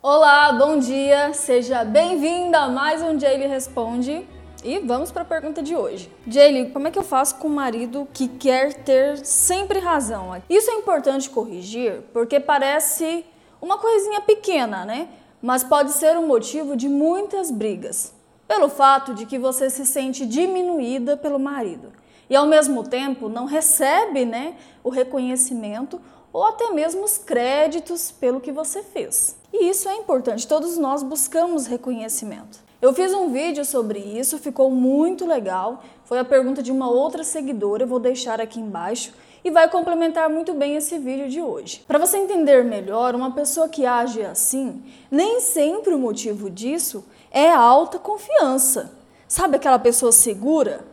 Olá, bom dia, seja bem-vinda a mais um Jaylee Responde. E vamos para a pergunta de hoje. Jaylee, como é que eu faço com um marido que quer ter sempre razão? Isso é importante corrigir porque parece uma coisinha pequena, né? Mas pode ser um motivo de muitas brigas. Pelo fato de que você se sente diminuída pelo marido e ao mesmo tempo não recebe, né, o reconhecimento ou até mesmo os créditos pelo que você fez. E isso é importante, todos nós buscamos reconhecimento. Eu fiz um vídeo sobre isso, ficou muito legal. Foi a pergunta de uma outra seguidora, eu vou deixar aqui embaixo e vai complementar muito bem esse vídeo de hoje. Para você entender melhor, uma pessoa que age assim, nem sempre o motivo disso é alta confiança. Sabe aquela pessoa segura?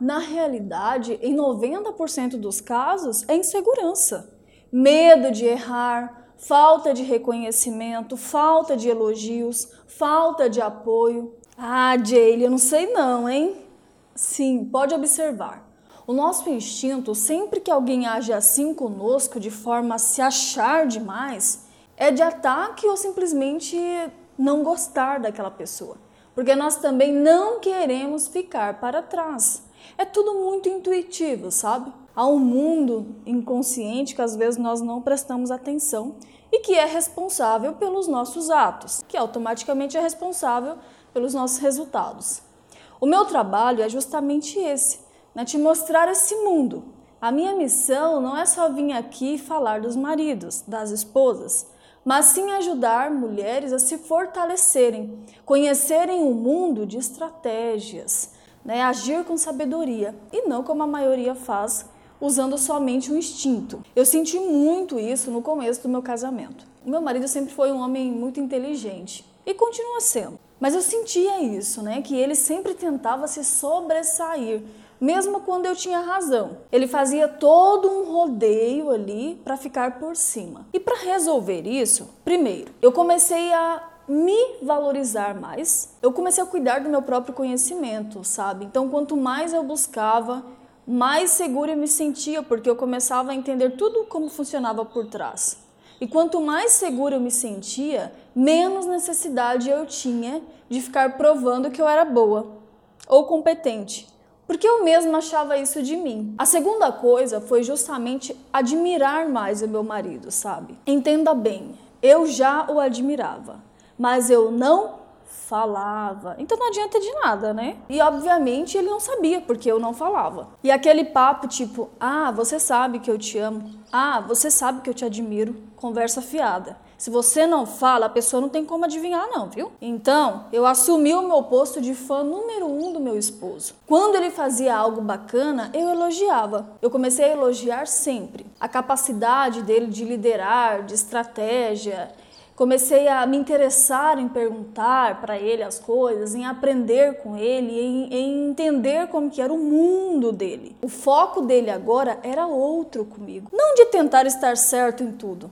Na realidade, em 90% dos casos, é insegurança. Medo de errar, falta de reconhecimento, falta de elogios, falta de apoio. Ah, Jaylee, eu não sei não, hein? Sim, pode observar. O nosso instinto, sempre que alguém age assim conosco, de forma a se achar demais, é de ataque ou simplesmente não gostar daquela pessoa. Porque nós também não queremos ficar para trás. É tudo muito intuitivo, sabe? Há um mundo inconsciente que às vezes nós não prestamos atenção e que é responsável pelos nossos atos, que automaticamente é responsável pelos nossos resultados. O meu trabalho é justamente esse, né, te mostrar esse mundo. A minha missão não é só vir aqui falar dos maridos, das esposas, mas sim ajudar mulheres a se fortalecerem, conhecerem o mundo de estratégias, né, agir com sabedoria e não como a maioria faz, usando somente o instinto. Eu senti muito isso no começo do meu casamento. Meu marido sempre foi um homem muito inteligente e continua sendo. Mas eu sentia isso, né, que ele sempre tentava se sobressair, mesmo quando eu tinha razão. Ele fazia todo um rodeio ali para ficar por cima. E para resolver isso, primeiro, eu comecei a me valorizar mais. Eu comecei a cuidar do meu próprio conhecimento, sabe? Então, quanto mais eu buscava, mais segura eu me sentia, porque eu começava a entender tudo como funcionava por trás. E quanto mais segura eu me sentia, menos necessidade eu tinha de ficar provando que eu era boa ou competente, porque eu mesma achava isso de mim. A segunda coisa foi justamente admirar mais o meu marido, sabe? Entenda bem, eu já o admirava, mas eu não falava. Então não adianta de nada, né? E obviamente ele não sabia porque eu não falava. E aquele papo tipo: "Ah, você sabe que eu te amo. Ah, você sabe que eu te admiro". Conversa fiada. Se você não fala, a pessoa não tem como adivinhar, não, viu? Então, eu assumi o meu posto de fã número um do meu esposo. Quando ele fazia algo bacana, eu elogiava. Eu comecei a elogiar sempre. A capacidade dele de liderar, de estratégia, comecei a me interessar em perguntar para ele as coisas, em aprender com ele, em, em, entender como que era o mundo dele. O foco dele agora era outro comigo, não de tentar estar certo em tudo,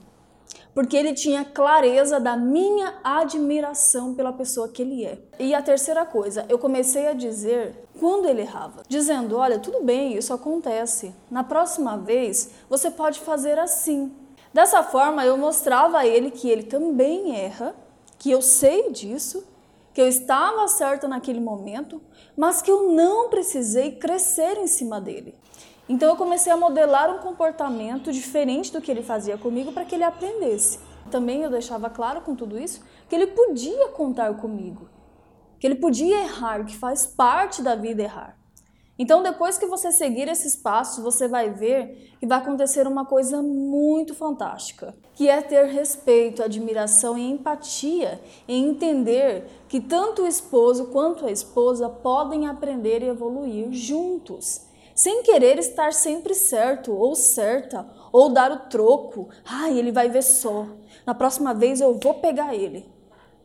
porque ele tinha clareza da minha admiração pela pessoa que ele é. E a terceira coisa, eu comecei a dizer quando ele errava, dizendo: "Olha, tudo bem, isso acontece. Na próxima vez, você pode fazer assim". Dessa forma, eu mostrava a ele que ele também erra, que eu sei disso, que eu estava certa naquele momento, mas que eu não precisei crescer em cima dele. Então eu comecei a modelar um comportamento diferente do que ele fazia comigo para que ele aprendesse. Também eu deixava claro com tudo isso que ele podia contar comigo, que ele podia errar, que faz parte da vida errar. Então, depois que você seguir esses passos, você vai ver que vai acontecer uma coisa muito fantástica, que é ter respeito, admiração e empatia em entender que tanto o esposo quanto a esposa podem aprender e evoluir juntos, sem querer estar sempre certo ou certa, ou dar o troco. Ai, ele vai ver só. Na próxima vez eu vou pegar ele.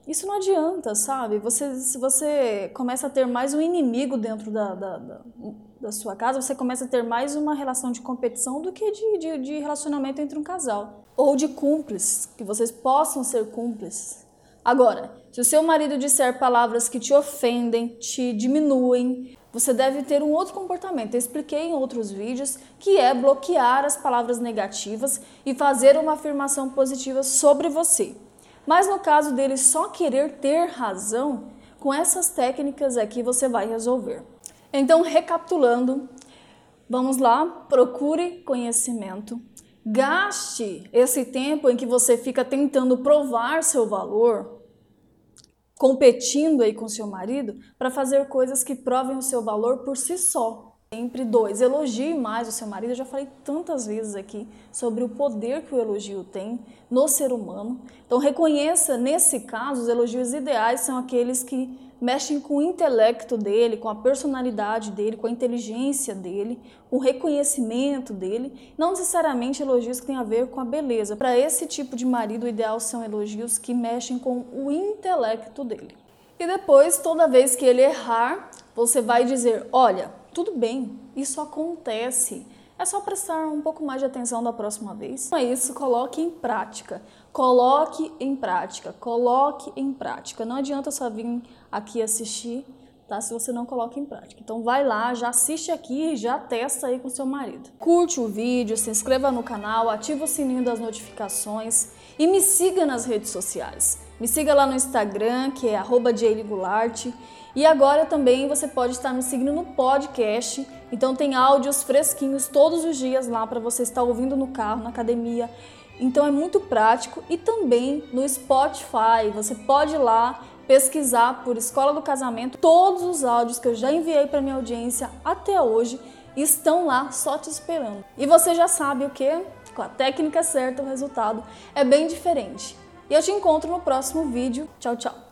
Isso não adianta, sabe? Você, se você começa a ter mais um inimigo dentro da, da, da, da sua casa, você começa a ter mais uma relação de competição do que de, de, de relacionamento entre um casal. Ou de cúmplices, que vocês possam ser cúmplices. Agora, se o seu marido disser palavras que te ofendem, te diminuem, você deve ter um outro comportamento. Eu expliquei em outros vídeos que é bloquear as palavras negativas e fazer uma afirmação positiva sobre você. Mas no caso dele só querer ter razão, com essas técnicas aqui você vai resolver. Então, recapitulando, vamos lá, procure conhecimento. Gaste esse tempo em que você fica tentando provar seu valor, competindo aí com seu marido, para fazer coisas que provem o seu valor por si só. Sempre dois, elogie mais o seu marido. Eu já falei tantas vezes aqui sobre o poder que o elogio tem no ser humano. Então reconheça, nesse caso, os elogios ideais são aqueles que mexem com o intelecto dele, com a personalidade dele, com a inteligência dele, com o reconhecimento dele, não necessariamente elogios que têm a ver com a beleza. Para esse tipo de marido, o ideal são elogios que mexem com o intelecto dele. E depois, toda vez que ele errar, você vai dizer: Olha, tudo bem, isso acontece. É só prestar um pouco mais de atenção da próxima vez. Então é isso, coloque em prática. Coloque em prática, coloque em prática. Não adianta só vir aqui assistir, tá? Se você não coloca em prática. Então vai lá, já assiste aqui já testa aí com seu marido. Curte o vídeo, se inscreva no canal, ativa o sininho das notificações e me siga nas redes sociais. Me siga lá no Instagram, que é arroba e agora também você pode estar me seguindo no podcast. Então tem áudios fresquinhos todos os dias lá para você estar ouvindo no carro, na academia. Então é muito prático e também no Spotify. Você pode ir lá pesquisar por Escola do Casamento. Todos os áudios que eu já enviei para minha audiência até hoje estão lá só te esperando. E você já sabe o que? Com a técnica certa o resultado é bem diferente. E eu te encontro no próximo vídeo. Tchau, tchau.